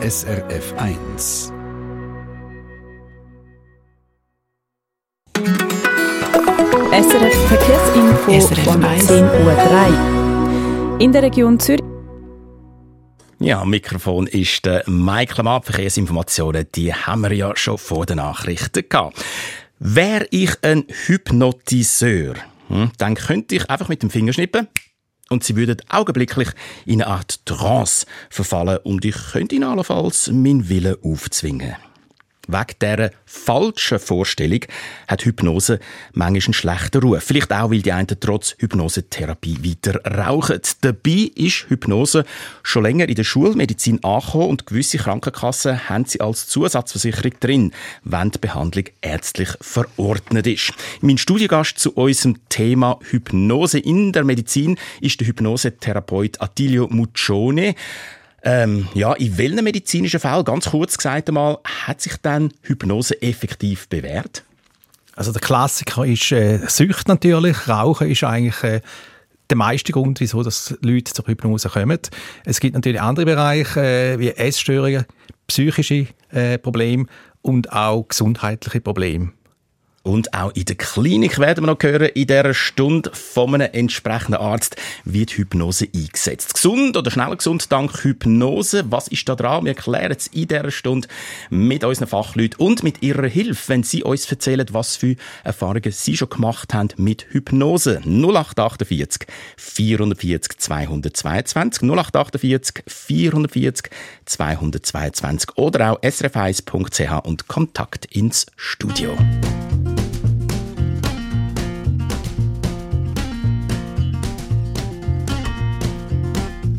SRF 1. SRF Verkehrsinfo SRF 1. 10.03 Uhr. In der Region Zürich Ja, am Mikrofon ist der Michael Mapp. Verkehrsinformationen, die haben wir ja schon vor den Nachrichten gehabt. Wäre ich ein Hypnotiseur, hm, dann könnte ich einfach mit dem Finger schnippen und sie würden augenblicklich in eine Art Trance verfallen und ich könnte ihnen allenfalls meinen Willen aufzwingen. Wegen dieser falschen Vorstellung hat Hypnose manchmal einen schlechten Ruf. Vielleicht auch, weil die einen trotz Hypnosetherapie weiter rauchen. Dabei ist Hypnose schon länger in der Schulmedizin angekommen und gewisse Krankenkassen haben sie als Zusatzversicherung drin, wenn die Behandlung ärztlich verordnet ist. Mein Studiogast zu unserem Thema Hypnose in der Medizin ist der Hypnosetherapeut Attilio Muccione. Ähm, ja, in welchen medizinischen Fällen, ganz kurz gesagt einmal, hat sich dann Hypnose effektiv bewährt? Also der Klassiker ist äh, Sucht natürlich. Rauchen ist eigentlich äh, der meiste Grund, wieso dass Leute zur Hypnose kommen. Es gibt natürlich andere Bereiche äh, wie Essstörungen, psychische äh, Probleme und auch gesundheitliche Probleme. Und auch in der Klinik werden wir noch hören, in dieser Stunde von einem entsprechenden Arzt wird Hypnose eingesetzt. Gesund oder schnell gesund dank Hypnose. Was ist da dran? Wir erklären es in dieser Stunde mit unseren Fachleuten und mit ihrer Hilfe, wenn sie uns erzählen, was für Erfahrungen sie schon gemacht haben mit Hypnose. 0848 440 222 0848 440 222 oder auch srf1.ch und Kontakt ins Studio.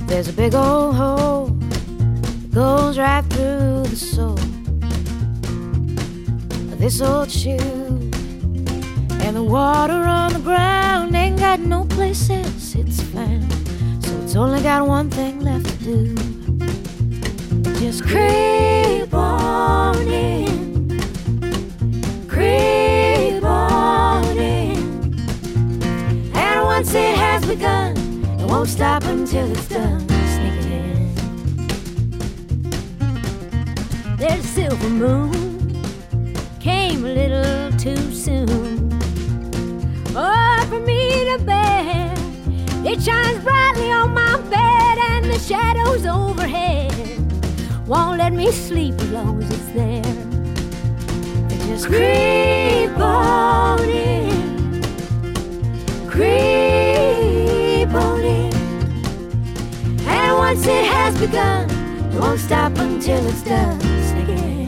There's a big old hole that goes right through the soul of this old shoe. And the water on the ground ain't got no place else it's found. So it's only got one thing left to do. Just creep on in. Creep on in. And once it has begun, it won't stop until it's done. There's a silver moon, came a little too soon. Oh, for me to bear. It shines brightly on my bed, and the shadows overhead won't let me sleep as long as it's there. It just creep on in, creep on in. And once it has begun, it won't stop until it's done again.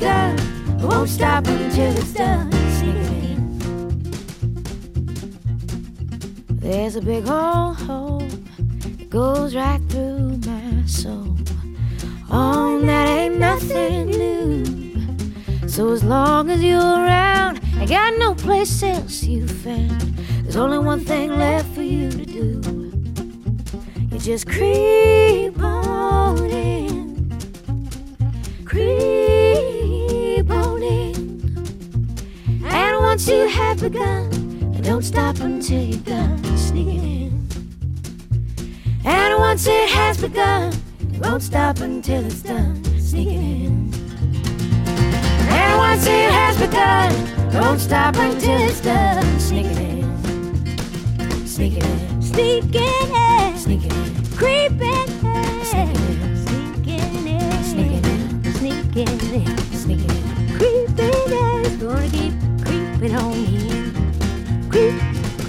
Begun, won't stop until it's done. In. There's a big old hole that goes right through my soul. Oh, that ain't nothing new. So as long as you're around, I got no place else you found. There's only one thing left for you to do. You just creep on in, creep And once you have begun, don't stop until you're done. Sneak it in. And once it has begun, it won't stop until it's done. Sneak it in. And once it has begun, don't stop until it's done. Sneak it in. Sneak it in. Sneak it in. Sneak it in. Creep in. Sneak it in. Sneak it in. Sneak it in. Sneak it in. Sneak it in. Creep in. It's gonna keep creeping on in. Creep,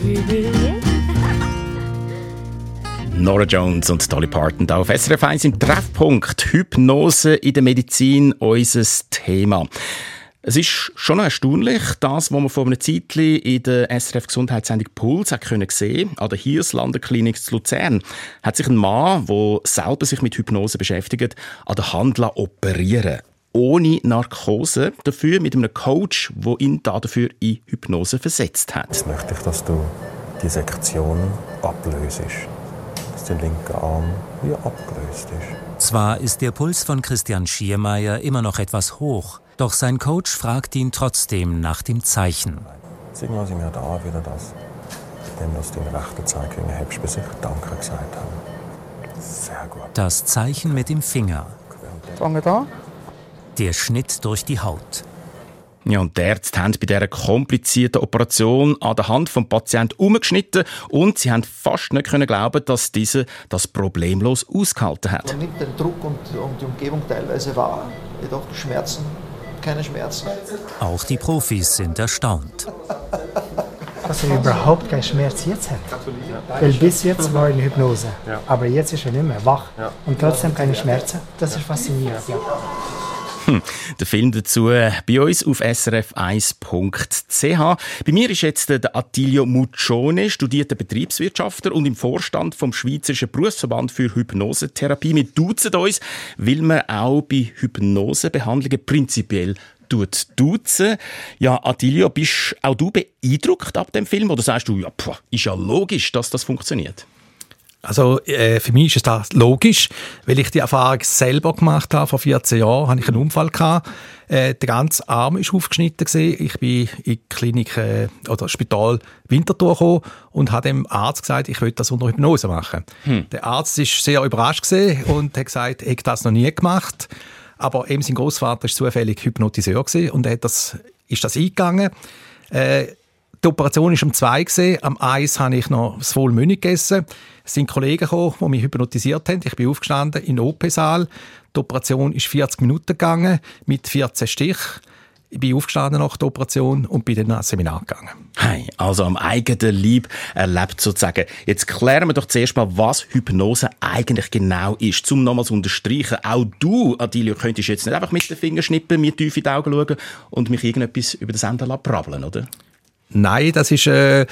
creeping in. Nora Jones und Dolly Parton auf SRF 1 im Treffpunkt. Hypnose in der Medizin, unser Thema. Es ist schon erstaunlich, das, was man vor einem Zeitchen in der SRF Gesundheitssendung Puls hat können sehen, an der Hirslanden Klinik zu Luzern, hat sich ein Mann, der selber sich mit Hypnose beschäftigt, an der Hand operieren ohne Narkose, dafür mit einem Coach, der ihn dafür in Hypnose versetzt hat. Jetzt möchte ich, dass du die Sektion ablöst, dass der linke Arm wie abgelöst ist. Zwar ist der Puls von Christian Schiermeier immer noch etwas hoch, doch sein Coach fragt ihn trotzdem nach dem Zeichen. Signal Sie mir da wieder das, indem du den rechten Zeigefinger hebst, bis ich Danke gesagt habe. Sehr gut. Das Zeichen mit dem Finger. Fange da. Der Schnitt durch die Haut. Ja, und die Ärzte haben bei dieser komplizierten Operation an der Hand vom Patienten umgeschnitten und sie haben fast nicht können glauben, dass diese das problemlos ausgehalten hat. Man nimmt den Druck und, und die Umgebung teilweise wahr, jedoch Schmerzen, keine Schmerzen. Auch die Profis sind erstaunt. Dass er überhaupt keinen Schmerz jetzt hat. Weil bis jetzt war er in Hypnose. Aber jetzt ist er nicht mehr wach. Und trotzdem keine Schmerzen. Das ist faszinierend. Ja. Hm. Der Film dazu bei uns auf srf1.ch. Bei mir ist jetzt der Attilio Muccione, studierter Betriebswirtschaftler und im Vorstand vom Schweizerischen Berufsverband für Hypnosetherapie. Wir duzen uns, weil man auch bei Hypnosebehandlungen prinzipiell tut duzen. Ja, Attilio, bist auch du beeindruckt ab dem Film oder sagst du, ja, pff, ist ja logisch, dass das funktioniert? Also äh, für mich ist das logisch, weil ich die Erfahrung selber gemacht habe. Vor 14 Jahren hatte ich einen Unfall gehabt. Äh, der ganze Arm ist aufgeschnitten gewesen. Ich bin in die Klinik äh, oder Spital Winterthur gekommen und habe dem Arzt gesagt, ich will das unter Hypnose machen. Hm. Der Arzt ist sehr überrascht und hat gesagt, ich habe das noch nie gemacht. Aber eben sein Großvater ist zufällig Hypnotiseur und er hat das, ist das eingegangen. Äh, die Operation war um zwei. Gewesen. Am eins habe ich noch das Vollmündig gegessen. Es sind Kollegen gekommen, die mich hypnotisiert haben. Ich bin aufgestanden in den OP-Saal. Die Operation ist 40 Minuten gegangen mit 14 Stich. Ich bin aufgestanden nach der Operation und bin dann ans Seminar gegangen. Hey, also am eigenen Leib erlebt sozusagen. Jetzt klären wir doch zuerst mal, was Hypnose eigentlich genau ist. Zum nochmals unterstreichen, auch du, Adilio, könntest jetzt nicht einfach mit den Fingern schnippen, mir tief in die Augen schauen und mich irgendetwas über den Sender brabbeln, oder? Nein, das ist äh,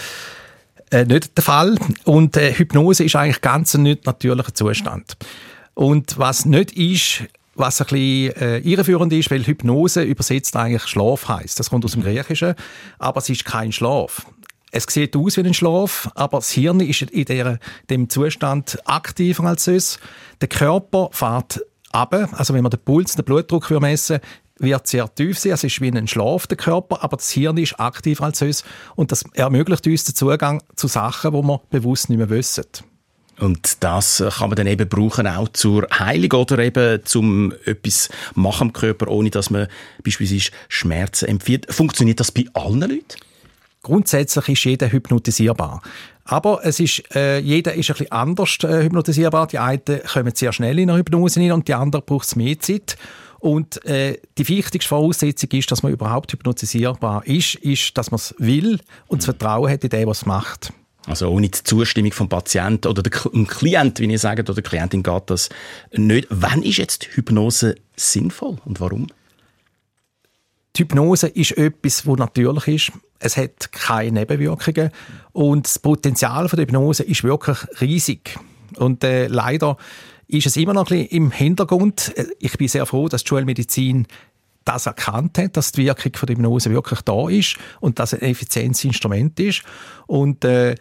äh, nicht der Fall. Und äh, Hypnose ist eigentlich ganz ein nicht natürlicher Zustand. Und was nicht ist, was ein bisschen äh, irreführend ist, weil Hypnose übersetzt eigentlich Schlaf heißt. Das kommt aus dem Griechischen, aber es ist kein Schlaf. Es sieht aus wie ein Schlaf, aber das Hirn ist in der, dem Zustand aktiver als sonst. Der Körper fährt ab, also wenn man den Puls, den Blutdruck messen wird sehr tief sein. Es ist wie ein Schlaf, der Körper, aber das Hirn ist aktiver als uns und das ermöglicht uns den Zugang zu Sachen, die wir bewusst nicht mehr wissen. Und das kann man dann eben brauchen auch zur Heilung oder eben zum etwas machen im Körper, ohne dass man beispielsweise Schmerzen empfiehlt. Funktioniert das bei allen Leuten? Grundsätzlich ist jeder hypnotisierbar. Aber es ist, äh, jeder ist ein bisschen anders äh, hypnotisierbar. Die einen kommen sehr schnell in eine Hypnose hinein und die anderen braucht es mehr Zeit. Und äh, die wichtigste Voraussetzung ist, dass man überhaupt hypnotisierbar ist, ist, dass man es will und das Vertrauen hat in den, was es macht. Also ohne die Zustimmung vom Patienten oder dem Klient, wie ihr sagt, oder der Klientin geht das nicht. Wann ist jetzt Hypnose sinnvoll und warum? Die Hypnose ist etwas, das natürlich ist. Es hat keine Nebenwirkungen und das Potenzial der Hypnose ist wirklich riesig. Und äh, leider ist es immer noch ein bisschen im Hintergrund. Ich bin sehr froh, dass die Schulmedizin das erkannt hat, dass die Wirkung von der Hypnose wirklich da ist und dass es ein effizientes Instrument ist. Und äh,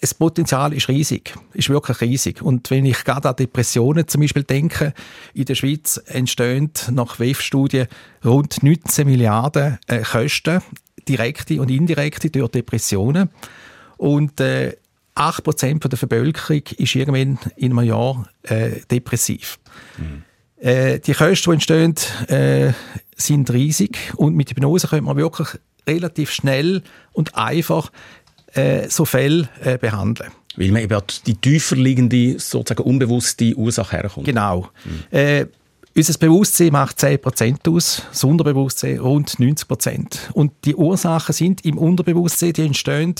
das Potenzial ist riesig, ist wirklich riesig. Und wenn ich gerade an Depressionen zum Beispiel denke, in der Schweiz entstehen nach WEF-Studien rund 19 Milliarden äh, Kosten, direkte und indirekte durch Depressionen. Und äh, 8% der Bevölkerung ist irgendwann in einem Jahr äh, depressiv. Mhm. Äh, die Kosten, die entstehen, äh, sind riesig und mit Hypnose könnte man wirklich relativ schnell und einfach äh, so Fälle äh, behandeln. Weil man eben die tiefer liegende, sozusagen unbewusste Ursache herkommt. Genau. Mhm. Unser Bewusstsein macht 10% aus, das Unterbewusstsein rund 90%. Und die Ursachen sind im Unterbewusstsein, die entstehen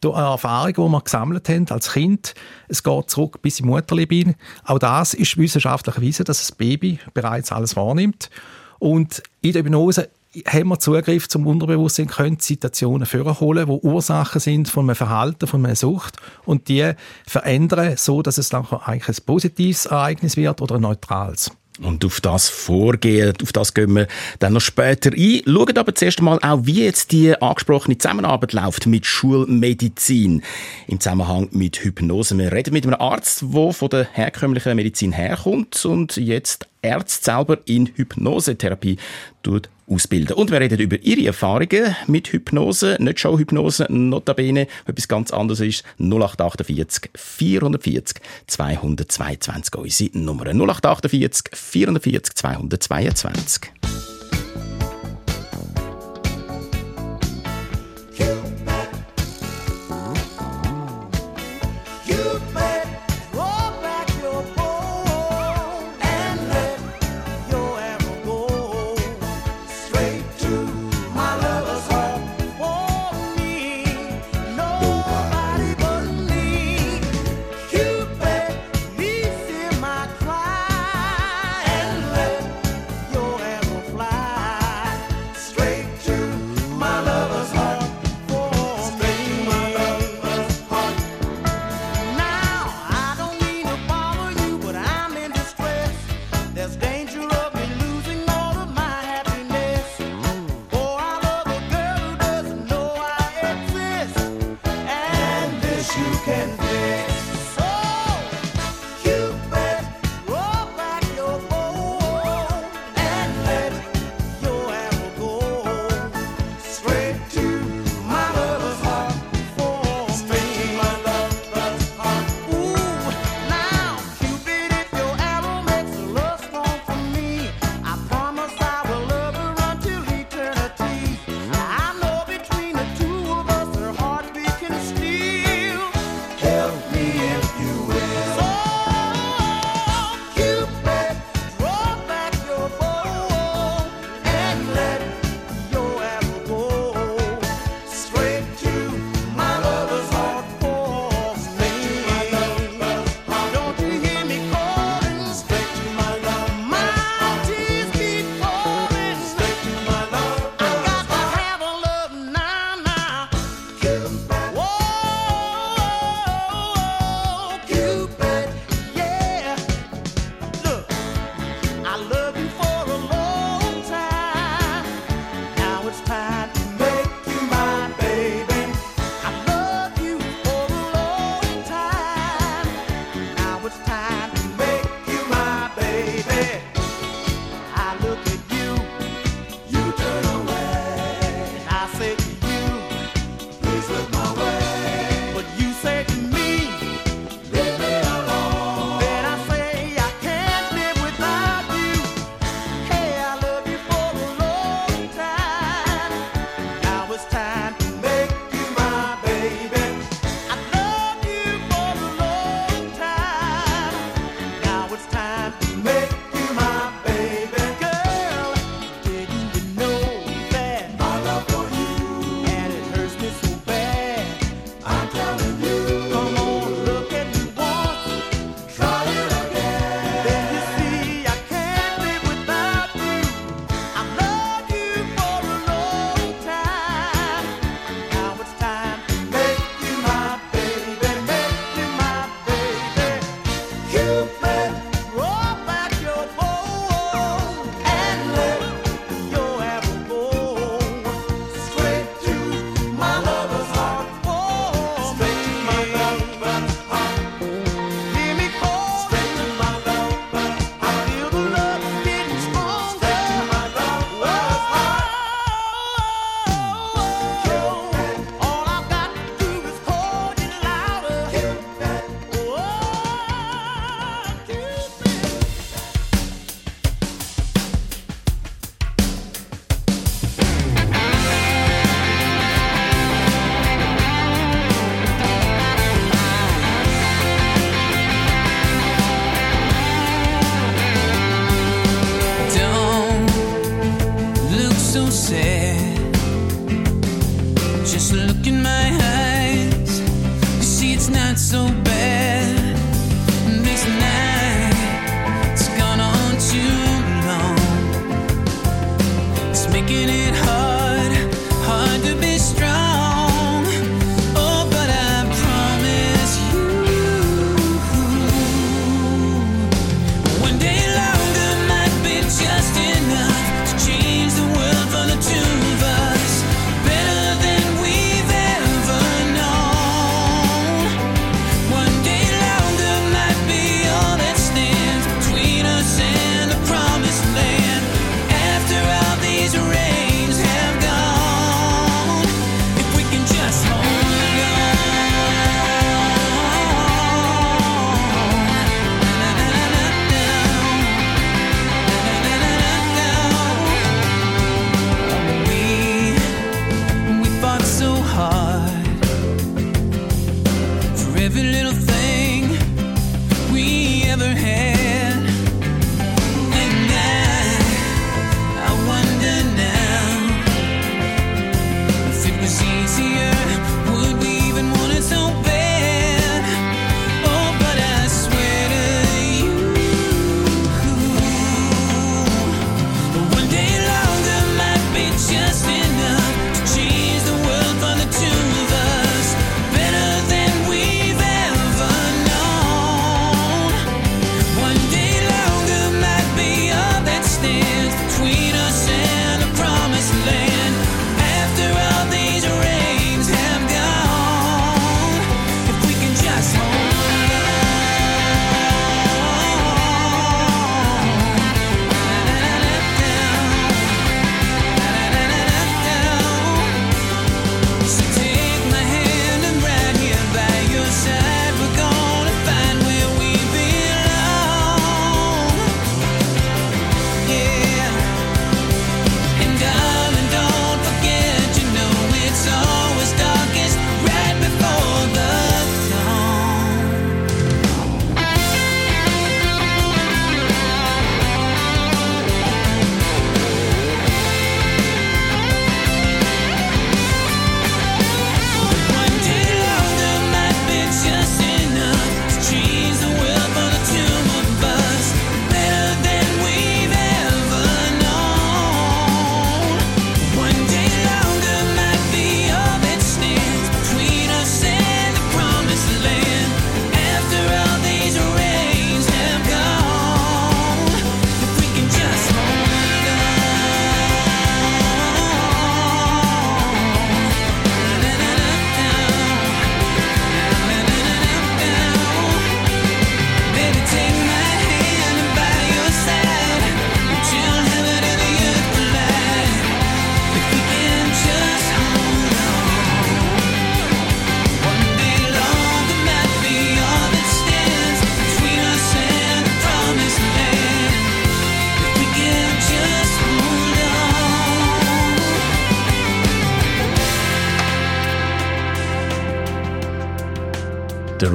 durch eine Erfahrung, die wir gesammelt haben als Kind. Es geht zurück bis im Mutterleib Auch das ist wissenschaftlich erwiesen, dass das Baby bereits alles wahrnimmt. Und in der Hypnose haben wir Zugriff zum Unterbewusstsein, können Situationen vorholen, wo Ursachen sind von einem Verhalten, von einer Sucht und die verändern, so dass es dann eigentlich ein positives Ereignis wird oder ein neutrales. Und auf das Vorgehen, auf das gehen wir dann noch später ein. Schauen aber zuerst einmal auch, wie jetzt die angesprochene Zusammenarbeit läuft mit Schulmedizin im Zusammenhang mit Hypnose. Wir reden mit einem Arzt, der von der herkömmlichen Medizin herkommt und jetzt Ärzte selber in Hypnosetherapie tut ausbilden. Und wir reden über ihre Erfahrungen mit Hypnose, nicht Showhypnose, notabene, etwas ganz anderes ist 0848 440 222 unsere Nummer. 0848 440 222.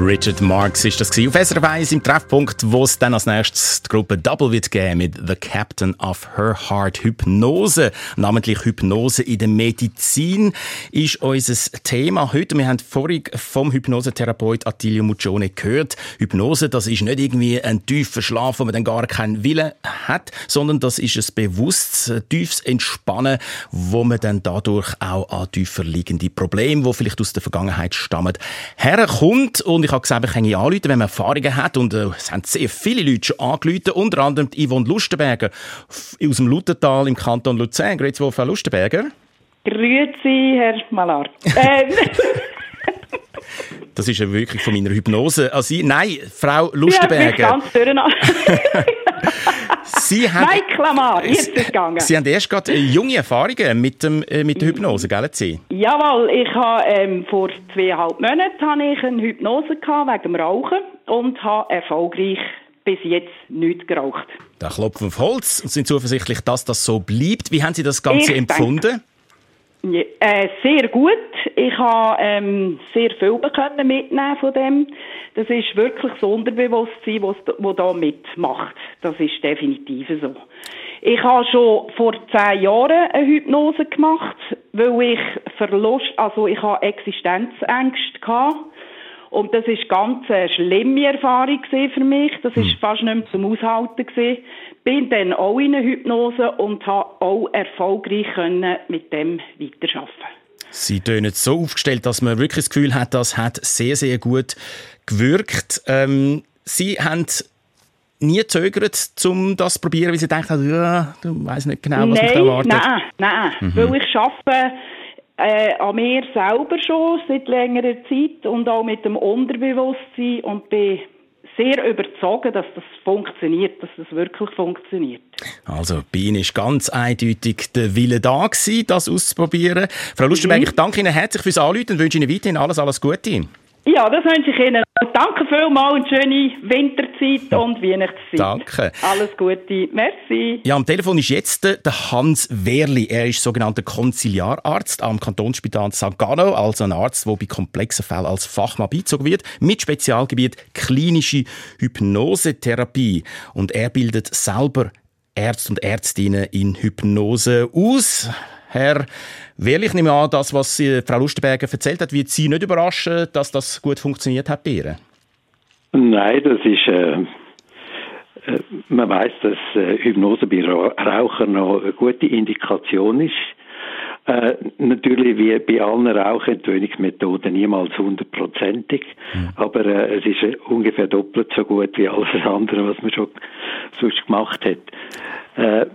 Richard Marx ist das auf SRF 1 im Treffpunkt, wo es dann als nächstes die Gruppe Double wird geben mit The Captain of Her Heart Hypnose. Namentlich Hypnose in der Medizin ist unser Thema heute. Wir haben vorhin vom Hypnosetherapeut Attilio Muccione gehört. Hypnose, das ist nicht irgendwie ein tiefer Schlaf, wo man dann gar keinen Willen hat, sondern das ist ein bewusstes, tiefes Entspannen, wo man dann dadurch auch an tiefer liegende Probleme, die vielleicht aus der Vergangenheit stammen, herkommt. Und ich habe gesagt, ich kann anrufen, wenn man Erfahrungen hat. Und äh, es haben sehr viele Leute schon angerufen, unter anderem Yvonne Lustenberger aus dem Lutental im Kanton Luzern. Grüezi Frau Lustenberger. Grüezi, Herr Malar. Ähm, Das ist ja wirklich von meiner Hypnose. Also, nein, Frau ich bin Lustenberger. Sie haben, Nein, Klamar, jetzt ist es gegangen. Sie haben erst gerade äh, junge Erfahrungen mit, dem, äh, mit der Hypnose, gell, Sie? Jawohl, ich habe ähm, vor zweieinhalb Monaten habe ich eine Hypnose gehabt wegen dem Rauchen und habe erfolgreich bis jetzt nichts geraucht. Da klopfen auf Holz und sind zuversichtlich, dass das so bleibt. Wie haben Sie das Ganze Ich denke- empfunden? Ja, äh, sehr gut. Ich habe ähm, sehr viel können mitnehmen von dem. Das ist wirklich das Unterbewusstsein, was wo da mitmacht. Das ist definitiv so. Ich habe schon vor zehn Jahren eine Hypnose gemacht, weil ich Verlust, also ich habe Existenzängste gehabt. Und das ist ganz eine schlimme Erfahrung für mich. Das ist fast nicht mehr zum Aushalten gewesen. Bin dann auch in eine Hypnose und habe auch erfolgreich können mit dem weiterarbeiten. Sie tönen so aufgestellt, dass man wirklich das Gefühl hat, das hat sehr, sehr gut gewirkt. Ähm, Sie haben nie gezögert, um das zu probieren, weil Sie denken, ja, du weiss nicht genau, was mich da nein, erwartet. nein, nein, Mhm. weil ich arbeite äh, an mir selber schon seit längerer Zeit und auch mit dem Unterbewusstsein und bin sehr überzeugt, dass das funktioniert, dass das wirklich funktioniert. Also, bei Ihnen ist ganz eindeutig der Wille da gewesen, das auszuprobieren. Frau Lustenberg, Mhm. ich danke Ihnen herzlich fürs Anrufen und wünsche Ihnen weiterhin alles, alles Gute. Ja, das wünsche ich Ihnen. Danke vielmals und schöne Winterzeit und Weihnachtszeit. Danke. Alles Gute. Merci. Ja, am Telefon ist jetzt der der Hans Wehrli. Er ist sogenannter Konziliararzt am Kantonsspital St. Gallo, also ein Arzt, der bei komplexen Fällen als Fachmann beizogen wird, mit Spezialgebiet klinische Hypnosetherapie. Und er bildet selber Ärzte und Ärztinnen in Hypnose aus. Herr Wehrli, ich nehme an, das, was äh, Frau Lustenberger erzählt hat, wird Sie nicht überraschen, dass das gut funktioniert hat bei ihr. Nein, das ist. Äh, äh, man weiß, dass äh, Hypnose bei Ra Rauchern noch eine gute Indikation ist. Äh, natürlich wie bei allen Rauchentwöhnungsmethoden niemals hundertprozentig, aber äh, es ist äh, ungefähr doppelt so gut wie alles andere, was man schon sonst gemacht hat.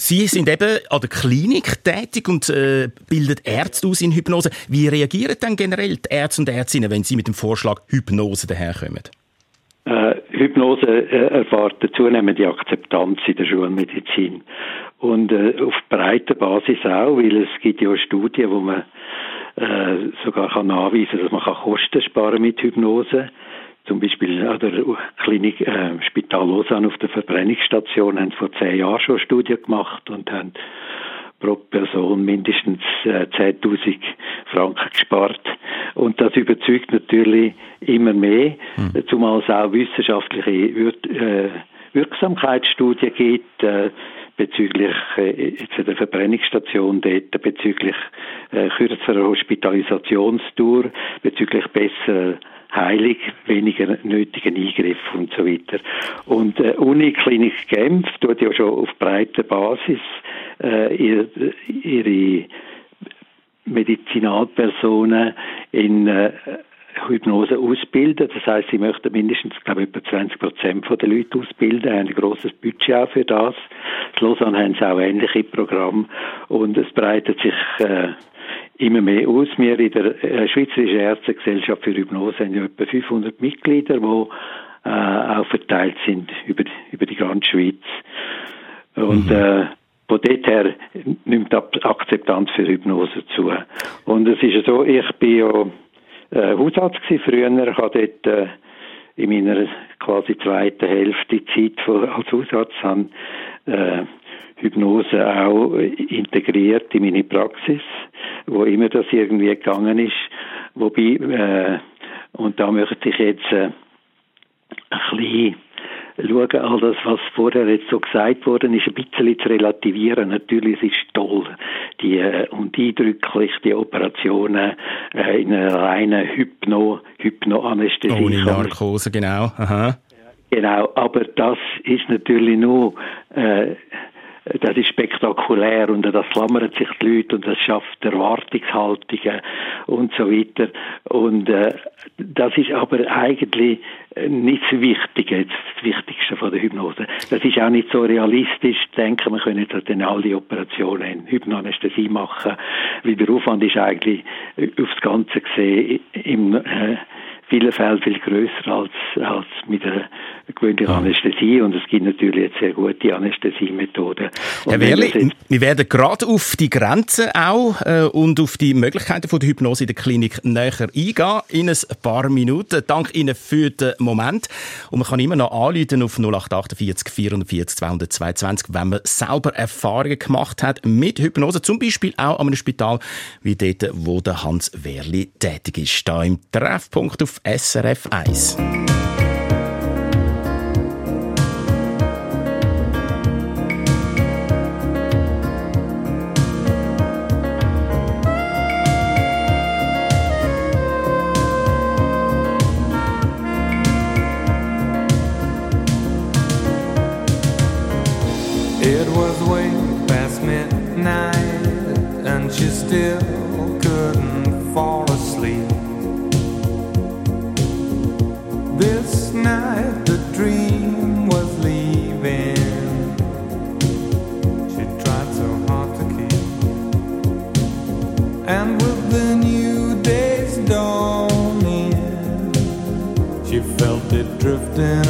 Sie sind eben an der Klinik tätig und äh, bilden Ärzte aus in Hypnose. Wie reagieren dann generell die Ärzte und Ärztinnen, wenn sie mit dem Vorschlag Hypnose daherkommen? Äh, Hypnose äh, erfahrt eine zunehmende Akzeptanz in der Schulmedizin. Und äh, auf breiter Basis auch, weil es gibt ja Studien, wo man äh, sogar kann nachweisen dass man Kosten sparen mit Hypnose. Zum Beispiel an der Klinik äh, Spital Lausanne auf der Verbrennungsstation haben vor zehn Jahren schon eine Studie gemacht und haben pro Person mindestens äh, 10.000 Franken gespart. Und das überzeugt natürlich immer mehr, zumal es auch wissenschaftliche Wir äh, Wirksamkeitsstudien gibt, äh, bezüglich äh, der Verbrennungsstation dort, bezüglich äh, kürzerer Hospitalisationsdauer, bezüglich besserer Heilung, weniger nötigen Eingriff und so weiter. Und äh, Uniklinik Genf tut ja schon auf breiter Basis äh, ihre, ihre Medizinalpersonen in äh, Hypnose ausbilden. Das heißt, sie möchten mindestens, glaube ich, etwa 20 Prozent der Leute ausbilden, haben ein grosses Budget auch für das. In Lausanne haben sie auch ähnliche Programme und es breitet sich äh, immer mehr aus. Wir in der äh, Schweizerischen Ärztegesellschaft für Hypnose haben ja etwa 500 Mitglieder, die äh, auch verteilt sind über, über die ganze Schweiz. Und äh, von dort her nimmt die Akzeptanz für Hypnose zu. Und es ist ja so, ich bin ja äh, Hausarzt gewesen früher, ich dort äh, in meiner quasi zweiten Hälfte Zeit von, als Hausarzt habe, äh, Hypnose auch integriert in meine Praxis, wo immer das irgendwie gegangen ist. Wobei, äh, Und da möchte ich jetzt äh, ein bisschen schauen, all das, was vorher jetzt so gesagt worden ist, ein bisschen zu relativieren. Natürlich ist es toll, die äh, und eindrücklich die Operationen äh, in einer reinen Hypno, Hypnoanästhesie. Ohne Narkose, genau. Aha. Genau, aber das ist natürlich nur äh, das ist spektakulär und das klammern sich die Leute und das schafft Erwartungshaltungen und so weiter. Und äh, das ist aber eigentlich nicht das Wichtige, das Wichtigste von der Hypnose. Das ist auch nicht so realistisch denken, wir können jetzt dann alle Operationen in Hypnoanästhesie machen, weil der Aufwand ist eigentlich aufs Ganze gesehen im äh, vielen Fällen viel größer als, als mit einer gewöhnlichen Anästhesie und es gibt natürlich jetzt sehr gute Anästhesiemethoden. Und Herr Wehrli, wir werden gerade auf die Grenzen auch äh, und auf die Möglichkeiten von der Hypnose in der Klinik näher eingehen in ein paar Minuten. Dank Ihnen für den Moment. Und man kann immer noch anrufen auf 0848 440 222, wenn man selber Erfahrungen gemacht hat mit Hypnose, zum Beispiel auch an einem Spital wie dort, wo der Hans Wehrli tätig ist, da im Treffpunkt auf SRF 1. It was way past midnight, and she still couldn't the dream was leaving. She tried so hard to keep, and with the new day's dawning, she felt it drifting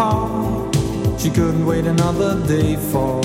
She couldn't wait another day for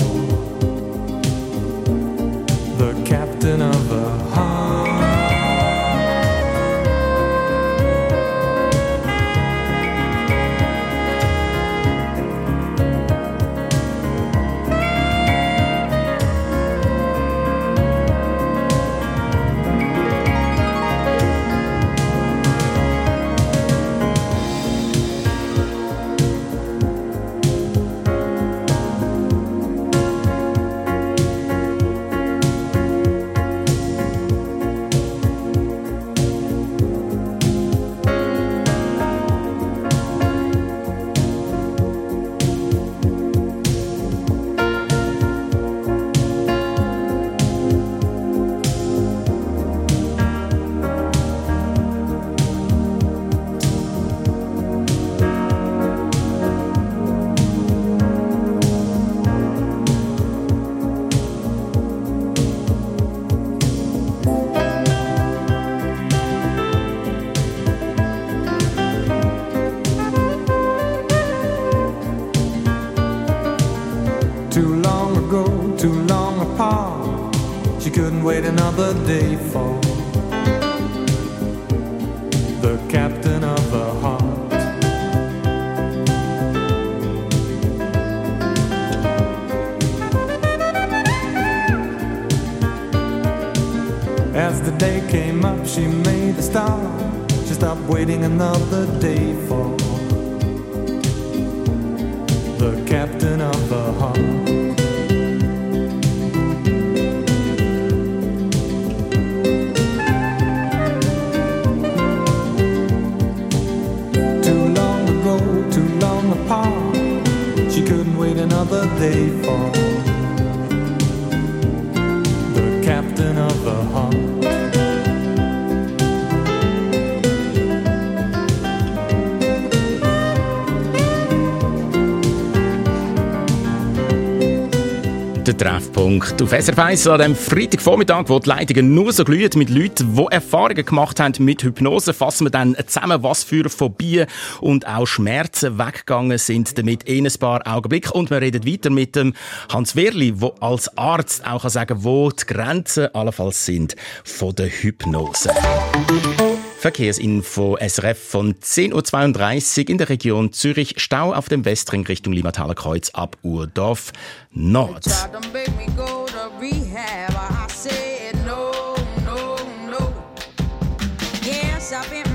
another day for they fall. Punkt. Auf SRF 1 an diesem Freitagvormittag, wo die Leitungen nur so glühen mit Leuten, die Erfahrungen gemacht haben mit Hypnose, fassen wir dann zusammen, was für Phobien und auch Schmerzen weggegangen sind damit in ein paar Augenblicken. Und wir reden weiter mit dem Hans Wehrli, der als Arzt auch kann sagen kann, wo die Grenzen allenfalls sind von der Hypnose. Verkehrsinfo SRF von 10.32 Uhr in der Region Zürich. Stau auf dem Westring Richtung Limmataler Kreuz ab Urdorf Nord. I've been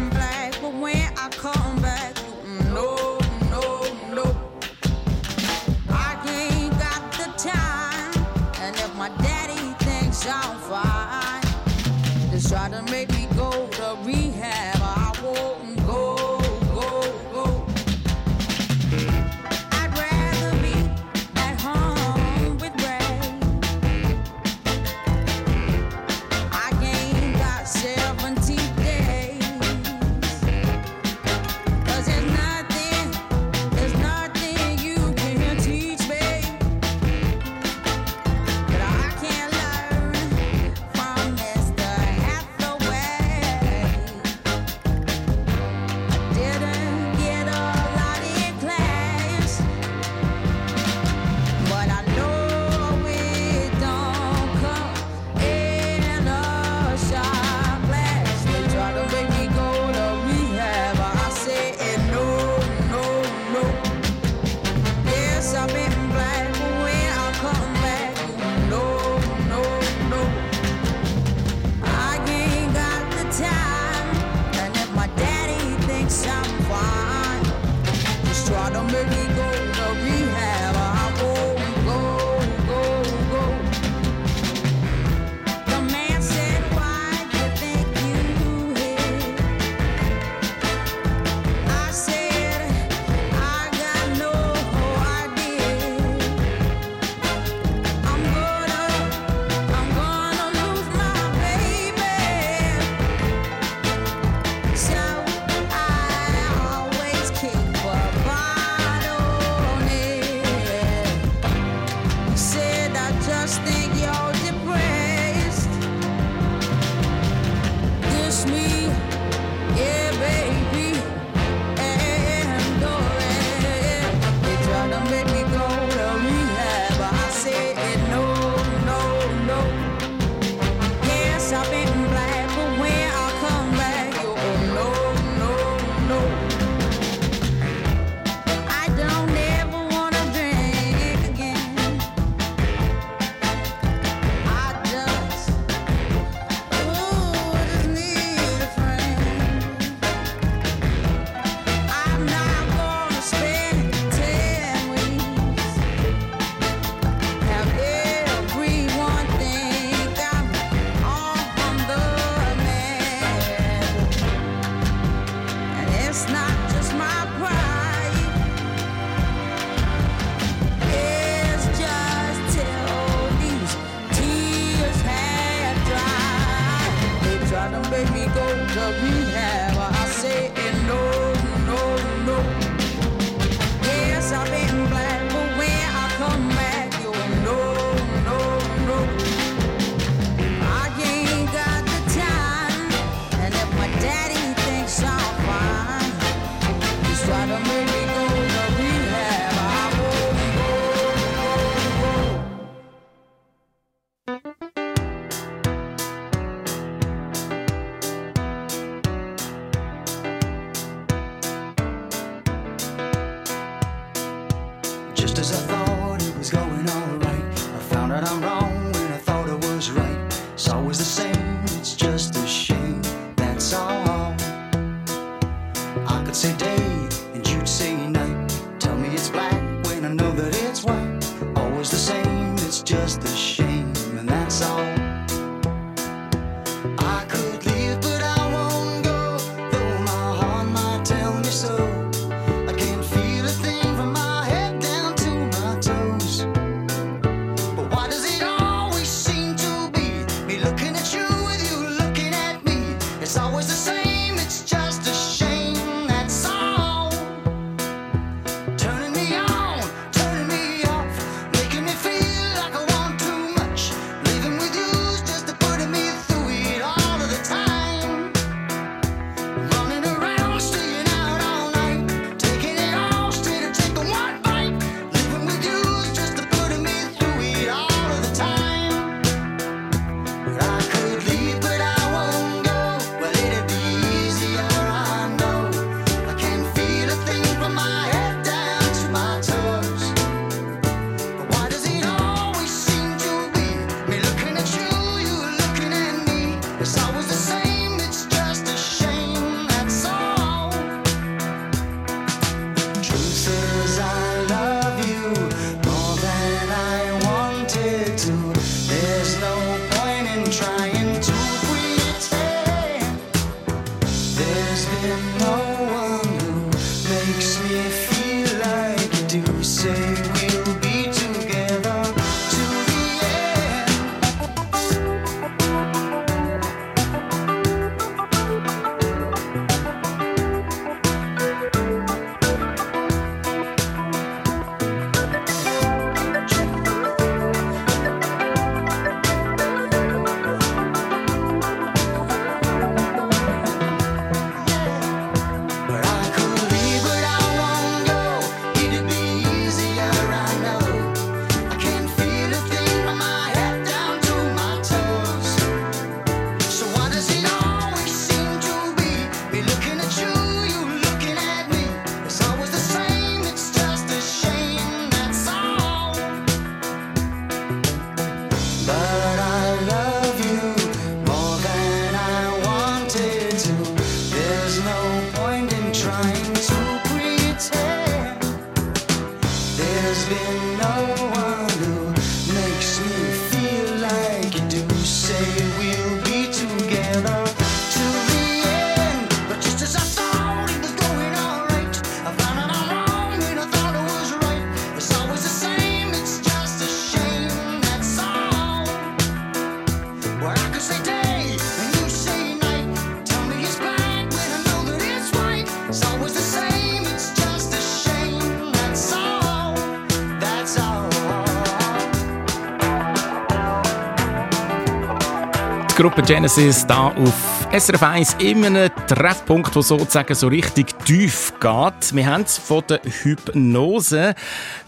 Gruppe Genesis da auf SRF 1 in einem Treffpunkt, der sozusagen so richtig tief geht. Wir haben es von der Hypnose.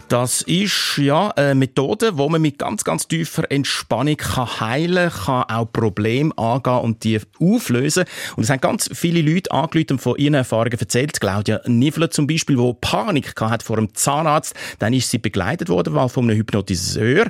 Das ist ja eine Methode, wo man mit ganz, ganz tiefer Entspannung kann heilen kann, auch Probleme angehen und die auflösen. Und es haben ganz viele Leute angerufen und von ihren Erfahrungen erzählt. Claudia Nivler zum Beispiel, die Panik hat vor dem Zahnarzt. Dann ist sie begleitet worden von einem Hypnotiseur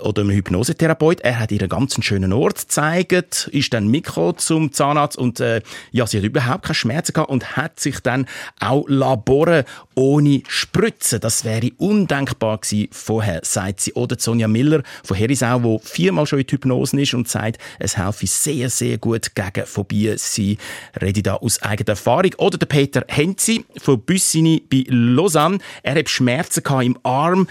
oder einem Hypnosetherapeut. Er hat ihr einen ganz schönen Ort gezeigt, ist dann mitgekommen zum Zahnarzt und äh, ja, sie hat überhaupt keine Schmerzen gehabt und hat sich dann auch laboren ohne Spritzen. Das wäre undenkbar gewesen vorher, sagt sie. Oder Sonja Miller von Herisau, wo viermal schon in die Hypnose ist und sagt, es helfe sehr, sehr gut gegen Phobie. Sie rede da aus eigener Erfahrung. Oder der Peter Henzi von Büssini bei Lausanne. Er hat Schmerzen gehabt im Arm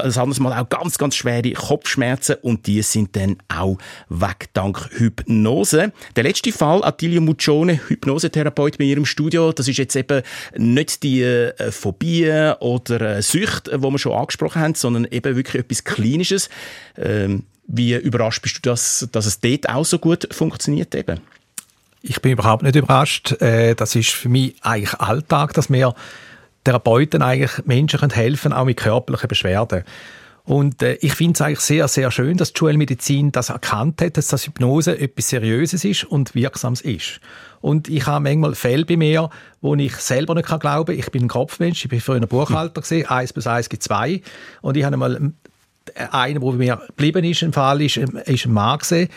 ein anderes Mal auch ganz, ganz schwere Kopfschmerzen und die sind dann auch weg dank Hypnose. Der letzte Fall, Attilio Muccione, Hypnosetherapeut bei ihrem Studio, das ist jetzt eben nicht die äh, Phobie oder äh, Sucht, äh, wo wir schon angesprochen haben, sondern eben wirklich etwas Klinisches. Ähm, wie überrascht bist du, dass, dass es dort auch so gut funktioniert eben? Ich bin überhaupt nicht überrascht. Äh, Das ist für mich eigentlich Alltag, dass wir Therapeuten eigentlich Menschen können helfen auch mit körperlichen Beschwerden. Und äh, ich finde es eigentlich sehr, sehr schön, dass die Schulmedizin das erkannt hat, dass das Hypnose etwas Seriöses ist und Wirksames ist. Und ich habe manchmal Fälle bei mir, wo ich selber nicht kann glauben kann. Ich bin ein Kopfmensch, ich bin früher ein Buchhalter gesehen, eins plus eins gibt zwei. Und ich habe einmal einer, der bei mir geblieben ist, im Fall, ist, ist ein Mann der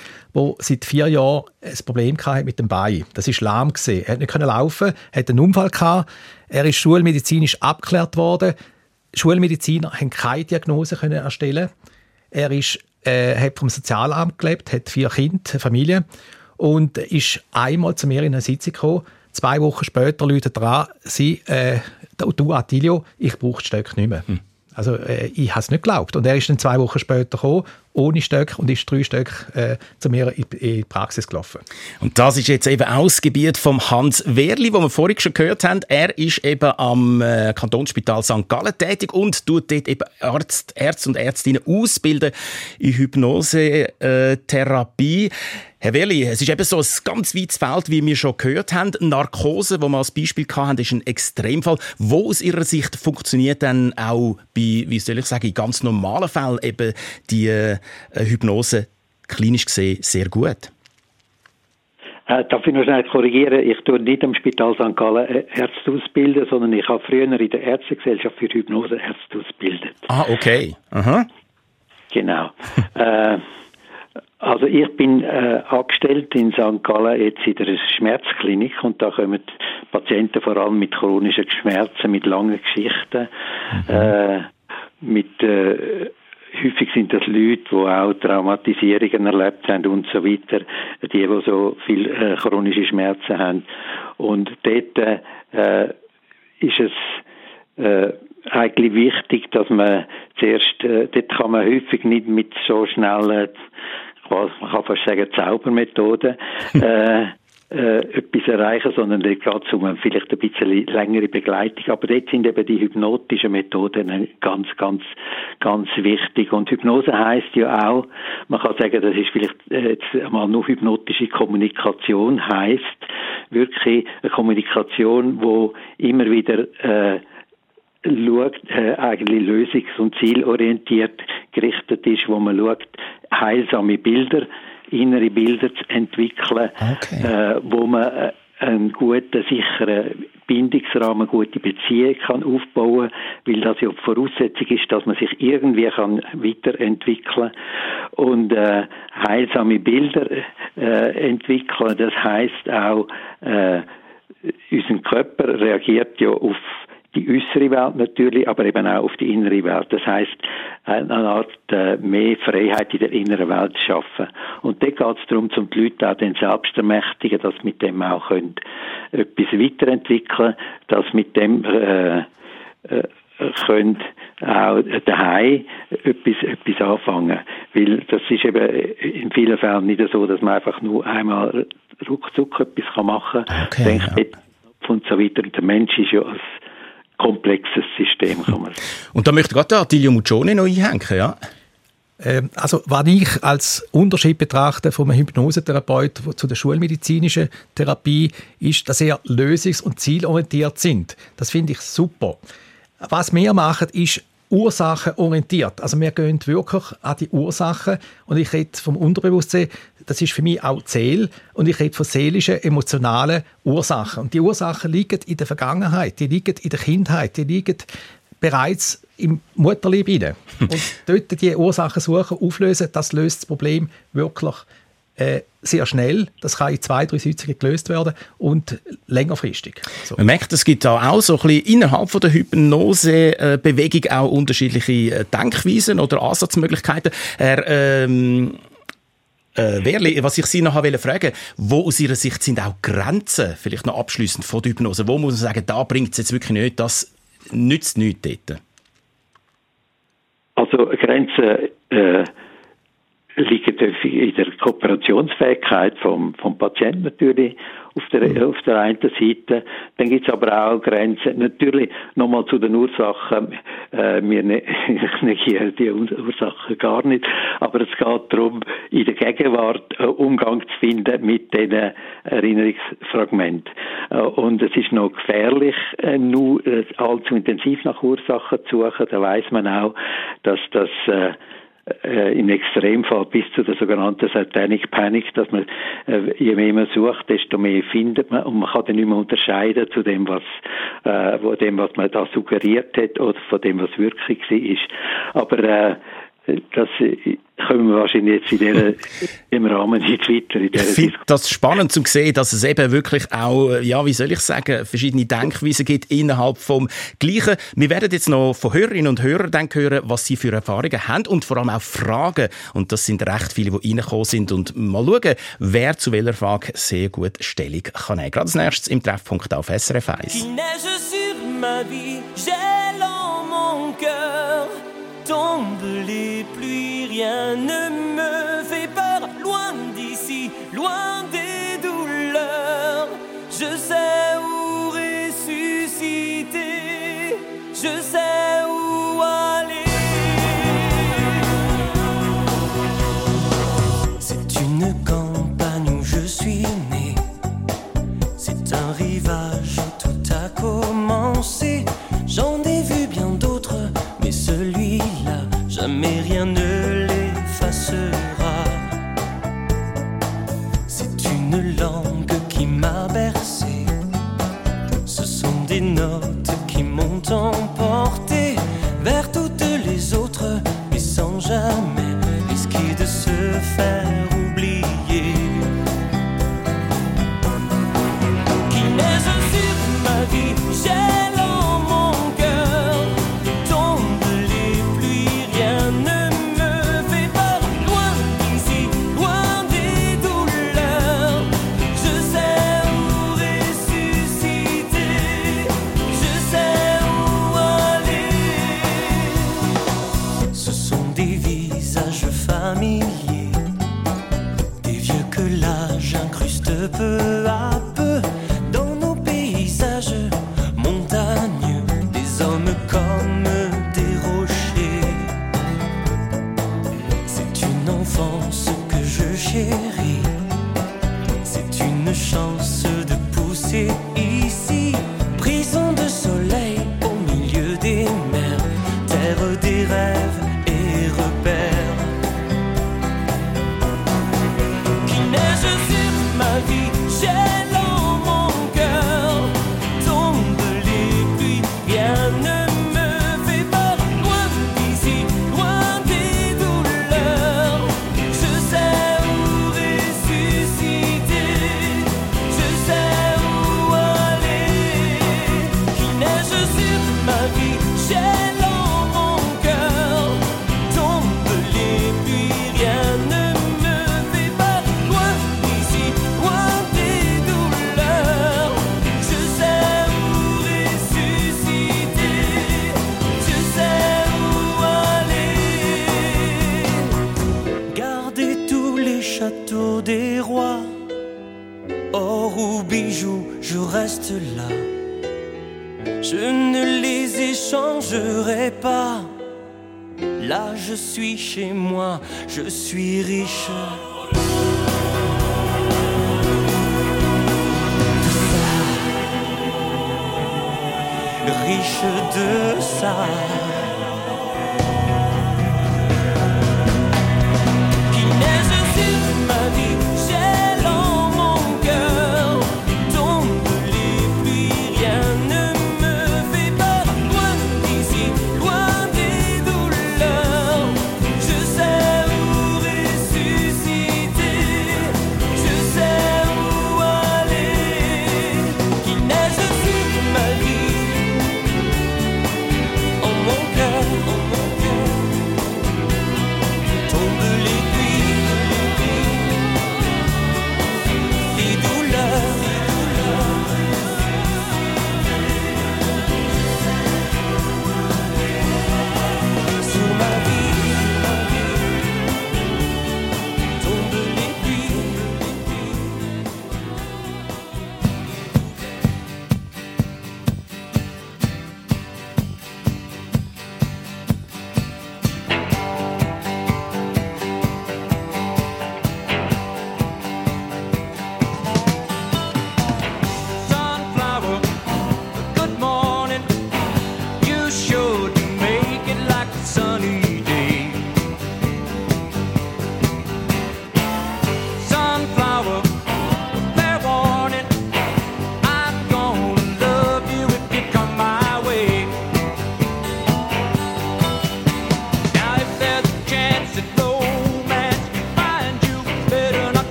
seit vier Jahren ein Problem hatte mit dem Bein. Das ist lahm. Er hat nicht laufen, hat einen Unfall gehabt. Er ist schulmedizinisch abgeklärt worden. Schulmediziner haben keine Diagnose können erstellen. Er ist, äh, hat vom Sozialamt gelebt, hat vier Kinder, Familie und ist einmal zu mir in eine Sitzung gekommen. Zwei Wochen später läutet er an, sie, äh, du Attilio, ich brauche die Stöcke nicht mehr. Also äh, ich habe es nicht geglaubt. Und er ist dann zwei Wochen später gekommen, ohne Stöcke und ist drei Stöcke äh, zu mir in, in die Praxis gelaufen. Und das ist jetzt eben auch das von Hans Wehrli, wo wir vorhin schon gehört haben. Er ist eben am äh, Kantonsspital St. Gallen tätig und tut dort eben Arzt, Ärzte und Ärztinnen ausbilden in Hypnosetherapie. Herr Wehrli, es ist eben so ein ganz weites Feld, wie wir schon gehört haben. Narkose, wo wir als Beispiel hatten, ist ein Extremfall. Wo aus Ihrer Sicht funktioniert dann auch bei, wie soll ich sagen, in ganz normalen Fällen eben die äh, Hypnose klinisch gesehen sehr gut? Äh, darf ich noch schnell korrigieren? Ich tue nicht am Spital St. Gallen äh, Ärzte ausbilden, sondern ich habe früher in der Ärztegesellschaft für Hypnose Ärzte ausgebildet. Ah, okay. Aha. Genau. äh, also ich bin äh, angestellt in St. Gallen jetzt in der Schmerzklinik und da kommen Patienten vor allem mit chronischen Schmerzen, mit langen Geschichten, äh, mit äh, häufig sind das Leute, die auch Traumatisierungen erlebt haben und so weiter, die, die so viel äh, chronische Schmerzen haben. Und dort äh, ist es äh, eigentlich wichtig, dass man zuerst, äh, dort kann man häufig nicht mit so schnellen, quasi, man kann fast sagen, Zaubermethoden, äh, äh, etwas erreichen, sondern dort geht es um vielleicht ein bisschen längere Begleitung. Aber dort sind eben die hypnotischen Methoden ganz, ganz, ganz wichtig. Und Hypnose heißt ja auch, man kann sagen, das ist vielleicht äh, jetzt einmal nur hypnotische Kommunikation, heißt wirklich eine Kommunikation, wo immer wieder äh, schaut, äh, eigentlich lösungs- und zielorientiert gerichtet ist, wo man schaut, heilsame Bilder, innere Bilder zu entwickeln, äh, wo man äh, einen guten, sicheren Bindungsrahmen, gute Beziehung kann aufbauen, weil das ja die Voraussetzung ist, dass man sich irgendwie kann weiterentwickeln und äh, heilsame Bilder äh, entwickeln. Das heißt auch, äh, unser Körper reagiert ja auf die äußere Welt natürlich, aber eben auch auf die innere Welt. Das heißt, eine Art äh, mehr Freiheit in der inneren Welt zu schaffen. Und dort geht es darum, zum die Leute auch den selbst ermächtigen, dass mit dem auch können, etwas weiterentwickeln, dass mit dem äh, äh, können auch daheim etwas, etwas anfangen. Weil das ist eben in vielen Fällen nicht so, dass man einfach nur einmal ruckzuck etwas machen kann. Okay, denkt ja. und so weiter. Und der Mensch ist ja ein komplexes System, kann man sagen. Und da möchte gerade Attilio Muccione noch einhängen, ja? Ähm, Also, was ich als Unterschied betrachte vom Hypnosetherapeut zu der schulmedizinischen Therapie, ist, dass er lösungs- und zielorientiert sind. Das finde ich super. Was wir machen, ist ursachenorientiert. Also wir gehen wirklich an die Ursachen und ich rede vom Unterbewusstsein, das ist für mich auch Ziel und ich rede von seelischen, emotionalen Ursachen. Und die Ursachen liegen in der Vergangenheit, die liegen in der Kindheit, die liegen bereits im Mutterleib inne. Und dort die Ursachen suchen, auflösen, das löst das Problem wirklich äh, sehr schnell. Das kann in zwei, drei Sitzungen gelöst werden und längerfristig. So. Man merkt, es gibt da auch so ein bisschen innerhalb von der Hypnose-Bewegung auch unterschiedliche äh, Denkweisen oder Ansatzmöglichkeiten. Herr, ähm, äh, Werli, was ich Sie noch fragen wo aus Ihrer Sicht sind auch Grenzen, vielleicht noch abschließend von der Hypnose, wo muss man sagen, da bringt es jetzt wirklich nicht, das nützt nichts dort? Also Grenzen äh, liegen in der Kooperationsfähigkeit vom, vom Patienten natürlich auf der, auf der einen Seite. Dann gibt es aber auch Grenzen. Natürlich nochmal zu den Ursachen. Äh, wir ne, ich negiere die Ursachen gar nicht. Aber es geht darum, in der Gegenwart äh, Umgang zu finden mit diesen Erinnerungsfragmenten. Äh, und es ist noch gefährlich, äh, nur äh, allzu intensiv nach Ursachen zu suchen. Da weiß man auch, dass das äh, im Extremfall bis zu der sogenannten Satanic Panic, dass man, äh, je mehr man sucht, desto mehr findet man und man kann dann nicht mehr unterscheiden zu dem, was, äh, von dem, was man da suggeriert hat oder von dem, was wirklich war. Aber äh, das äh, können wir wahrscheinlich jetzt in dieser, im Rahmen nicht weiter. In ich finde das spannend zu sehen, dass es eben wirklich auch, ja, wie soll ich sagen, verschiedene Denkweisen gibt innerhalb vom Gleichen. Wir werden jetzt noch von Hörerinnen und Hörern dann hören, was sie für Erfahrungen haben und vor allem auch Fragen. Und das sind recht viele, die reingekommen sind. Und mal schauen, wer zu welcher Frage sehr gut Stellung kann nehmen. Gerade als nächstes im Treffpunkt auf SRF 1. Tombent les pluies, rien ne me fait peur. Loin d'ici, loin des douleurs. Je sais où ressusciter, je sais où aller. C'est une campagne où je suis né. C'est un rivage où tout a commencé. Jamais rien ne l'effacera. C'est une langue qui m'a bercé. Ce sont des notes qui m'ont emporté vers toutes les autres, mais sans jamais risquer de se faire des rois. Or ou bijoux, je reste là. Je ne les échangerai pas. Là, je suis chez moi, je suis riche. Riche de ça.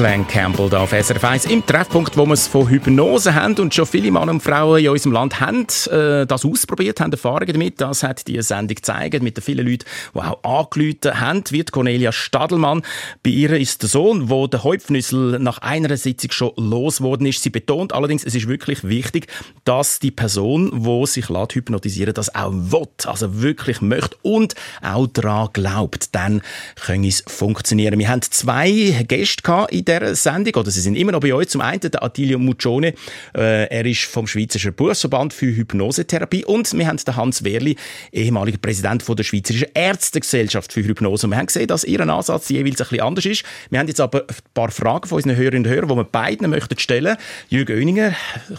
Glenn Campbell da auf SRF 1 im Treffpunkt, wo wir es von Hypnose haben und schon viele Männer und Frauen in unserem Land haben äh, das ausprobiert, haben Erfahrungen damit. Das hat die Sendung gezeigt mit den vielen Leuten, die auch angerufen haben, wie die Cornelia Stadelmann. Bei ihr ist der Sohn, wo der Häupfnüssel nach einer Sitzung schon losgeworden ist. Sie betont allerdings, es ist wirklich wichtig, dass die Person, wo sich lässt hypnotisieren, das auch will, also wirklich möchte und auch daran glaubt. Dann kann es funktionieren. Wir haben zwei Gäste in dieser Sendung, oder sie sind immer noch bei uns. Zum einen der Attilio Muccione, äh, er ist vom Schweizerischen Berufsverband für Hypnosetherapie und wir haben den Hans Wehrli, ehemaliger Präsident von der Schweizerischen Ärztegesellschaft für Hypnose. Und wir haben gesehen, dass ihr Ansatz jeweils ein bisschen anders ist. Wir haben jetzt aber ein paar Fragen von unseren Hörerinnen und Hörern, die wir beiden möchten stellen. Jürgen Oeninger,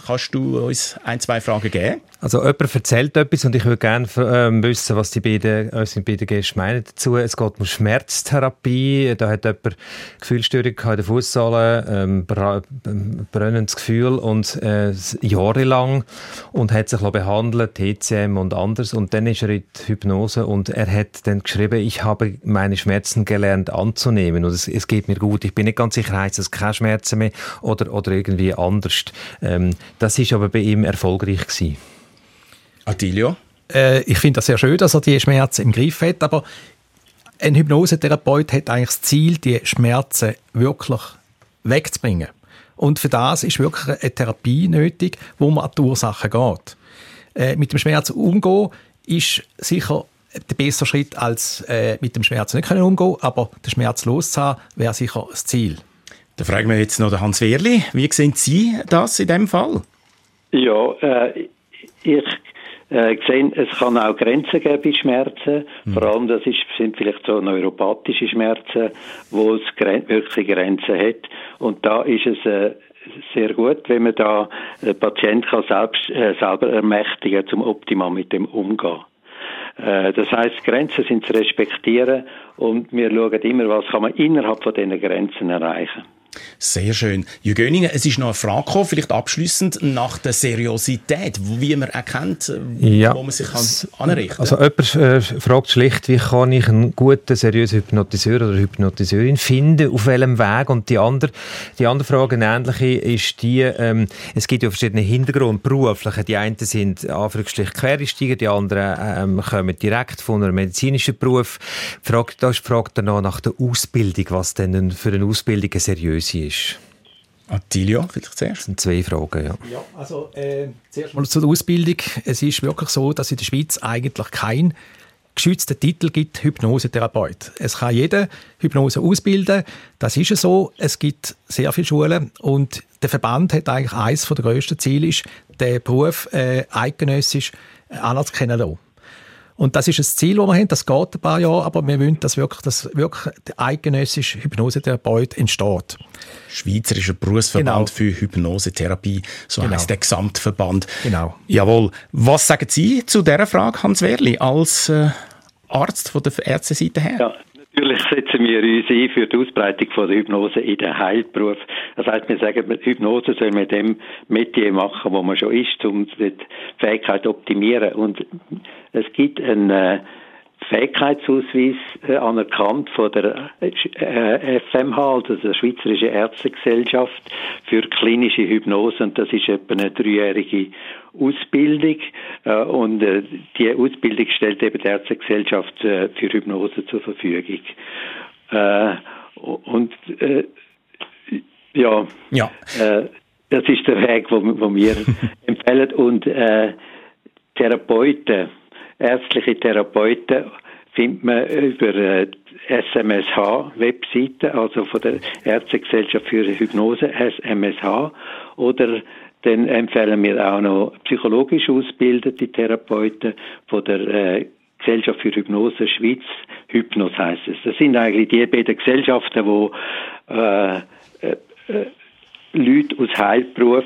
kannst du uns ein, zwei Fragen geben? Also jemand erzählt etwas und ich würde gerne ähm, wissen, was die beiden, unsere beiden Gäste meinen dazu. Es geht um Schmerztherapie. Da hat jemand Gefühlsstörung gehabt in der Fußsohle, ähm, bra- ähm, brennendes Gefühl und äh, jahrelang und hat sich behandelt, TCM und anders und dann ist er in die Hypnose und er hat dann geschrieben, ich habe meine Schmerzen gelernt anzunehmen und es, es geht mir gut. Ich bin nicht ganz sicher, heißt es keine Schmerzen mehr oder, oder irgendwie anders. Ähm, das ist aber bei ihm erfolgreich gewesen. Adilio? Äh, ich finde das sehr schön, dass er die Schmerzen im Griff hat, aber ein Hypnosetherapeut hat eigentlich das Ziel, die Schmerzen wirklich wegzubringen. Und für das ist wirklich eine Therapie nötig, wo man an die Ursachen geht. Äh, mit dem Schmerz umgehen ist sicher der bessere Schritt, als äh, mit dem Schmerz nicht können umgehen aber den Schmerz loszuhaben, wäre sicher das Ziel. Da fragen wir jetzt noch den Hans Wehrli. Wie sehen Sie das in dem Fall? Ja, äh, ich äh, sehe, es kann auch Grenzen geben bei Schmerzen. Vor allem, das ist, sind vielleicht so neuropathische Schmerzen, wo es gren wirklich Grenzen hat. Und da ist es äh, sehr gut, wenn man da den Patient kann selbst, äh, selber ermächtigen, zum optimal mit dem umgehen. Äh, Das heißt, Grenzen sind zu respektieren und wir schauen immer, was kann man innerhalb von diesen Grenzen erreichen. Sehr schön. Jürgen Göningen, es ist noch eine Frage gekommen, vielleicht abschließend nach der Seriosität, wie man erkennt, Ja. wo man sich kann anrichten Also jemand äh, fragt schlicht, wie kann ich einen guten, seriösen Hypnotiseur oder Hypnotiseurin finden, auf welchem Weg? Und die andere, die andere Frage, eine ähnliche, ist die, ähm, es gibt ja verschiedene Hintergründe, berufliche. Die einen sind Anführungsstrich Quereinsteiger, die anderen ähm, kommen direkt von einem medizinischen Beruf. Da ist die Frage dann noch nach der Ausbildung, was denn für eine Ausbildung eine seriöse ist. Attilio, vielleicht zuerst. Das sind zwei Fragen, ja. Ja, also äh, zuerst mal zur Ausbildung. Es ist wirklich so, dass in der Schweiz eigentlich kein geschützten Titel gibt, Hypnosetherapeut. Es kann jeder Hypnose ausbilden. Das ist es so. Es gibt sehr viele Schulen und der Verband hat eigentlich eines der grössten Ziele, ist, den Beruf äh, eidgenössisch äh, anerkennen lassen. Und das ist ein Ziel, das wir haben. Das geht ein paar Jahre, aber wir wollen, dass wirklich, dass wirklich der eidgenössische Hypnosetherapeut entsteht. Schweizerischer Berufsverband Genau. für Hypnosetherapie, so Genau. heisst der Gesamtverband. Genau. Jawohl. Was sagen Sie zu dieser Frage, Hans Wehrli, als äh, Arzt von der Ärzteseite her? Ja, natürlich setzen wir uns ein für die Ausbreitung von der Hypnose in den Heilberuf. Das heißt, wir sagen, mit Hypnose soll man dem Metier machen, wo man schon ist, um die Fähigkeit zu optimieren. Und es gibt einen äh, Fähigkeitsausweis äh, anerkannt von der äh, FMH, also der Schweizerischen Ärztegesellschaft, für klinische Hypnose. Und das ist etwa eine dreijährige Ausbildung. Äh, und äh, die Ausbildung stellt eben die Ärztegesellschaft äh, für Hypnose zur Verfügung. Äh, und äh, ja, Ja. äh, das ist der Weg, wo, wo wir empfehlen. Und äh, Therapeuten, ärztliche Therapeuten, findet man über äh, die SMSH-Webseite, also von der Ärztegesellschaft für Hypnose, SMSH, oder dann empfehlen wir auch noch psychologisch ausgebildete Therapeuten von der äh, Gesellschaft für Hypnose Schweiz, Hypnos heißt es. Das sind eigentlich die beiden Gesellschaften, wo äh, äh, äh, Leute aus Heilberuf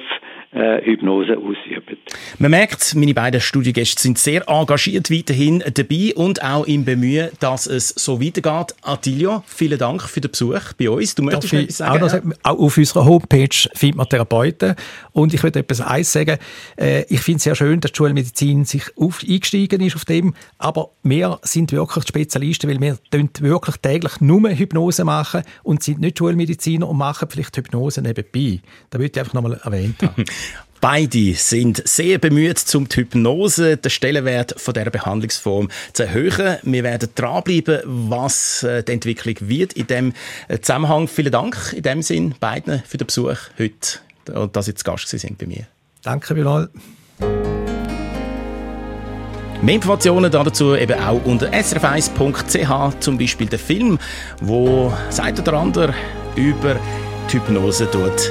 äh, Hypnose ausüben. Man merkt, meine beiden Studiogäste sind sehr engagiert weiterhin dabei und auch im Bemühen, dass es so weitergeht. Attilio, vielen Dank für den Besuch bei uns. Du möchtest Darf etwas sagen? auch, sagen, auch auf unserer Homepage findet man Therapeuten. Und ich würde etwas eins sagen. Äh, ich finde es sehr schön, dass die Schulmedizin sich auf, eingestiegen ist auf dem. Aber wir sind wirklich die Spezialisten, weil wir wirklich täglich nur Hypnose machen und sind nicht Schulmediziner und machen vielleicht Hypnose nebenbei. Da würde ich einfach nochmal erwähnt haben. Beide sind sehr bemüht, um die Hypnose, den Stellenwert von dieser Behandlungsform zu erhöhen. Wir werden dranbleiben, was äh, die Entwicklung wird in dem äh, Zusammenhang. Vielen Dank in dem Sinn beiden für den Besuch heute und dass Sie zu Gast sind bei mir. Danke vielmals. Mehr Informationen dazu eben auch unter srf1.ch, zum Beispiel der Film, wo eine oder andere über die Hypnose dort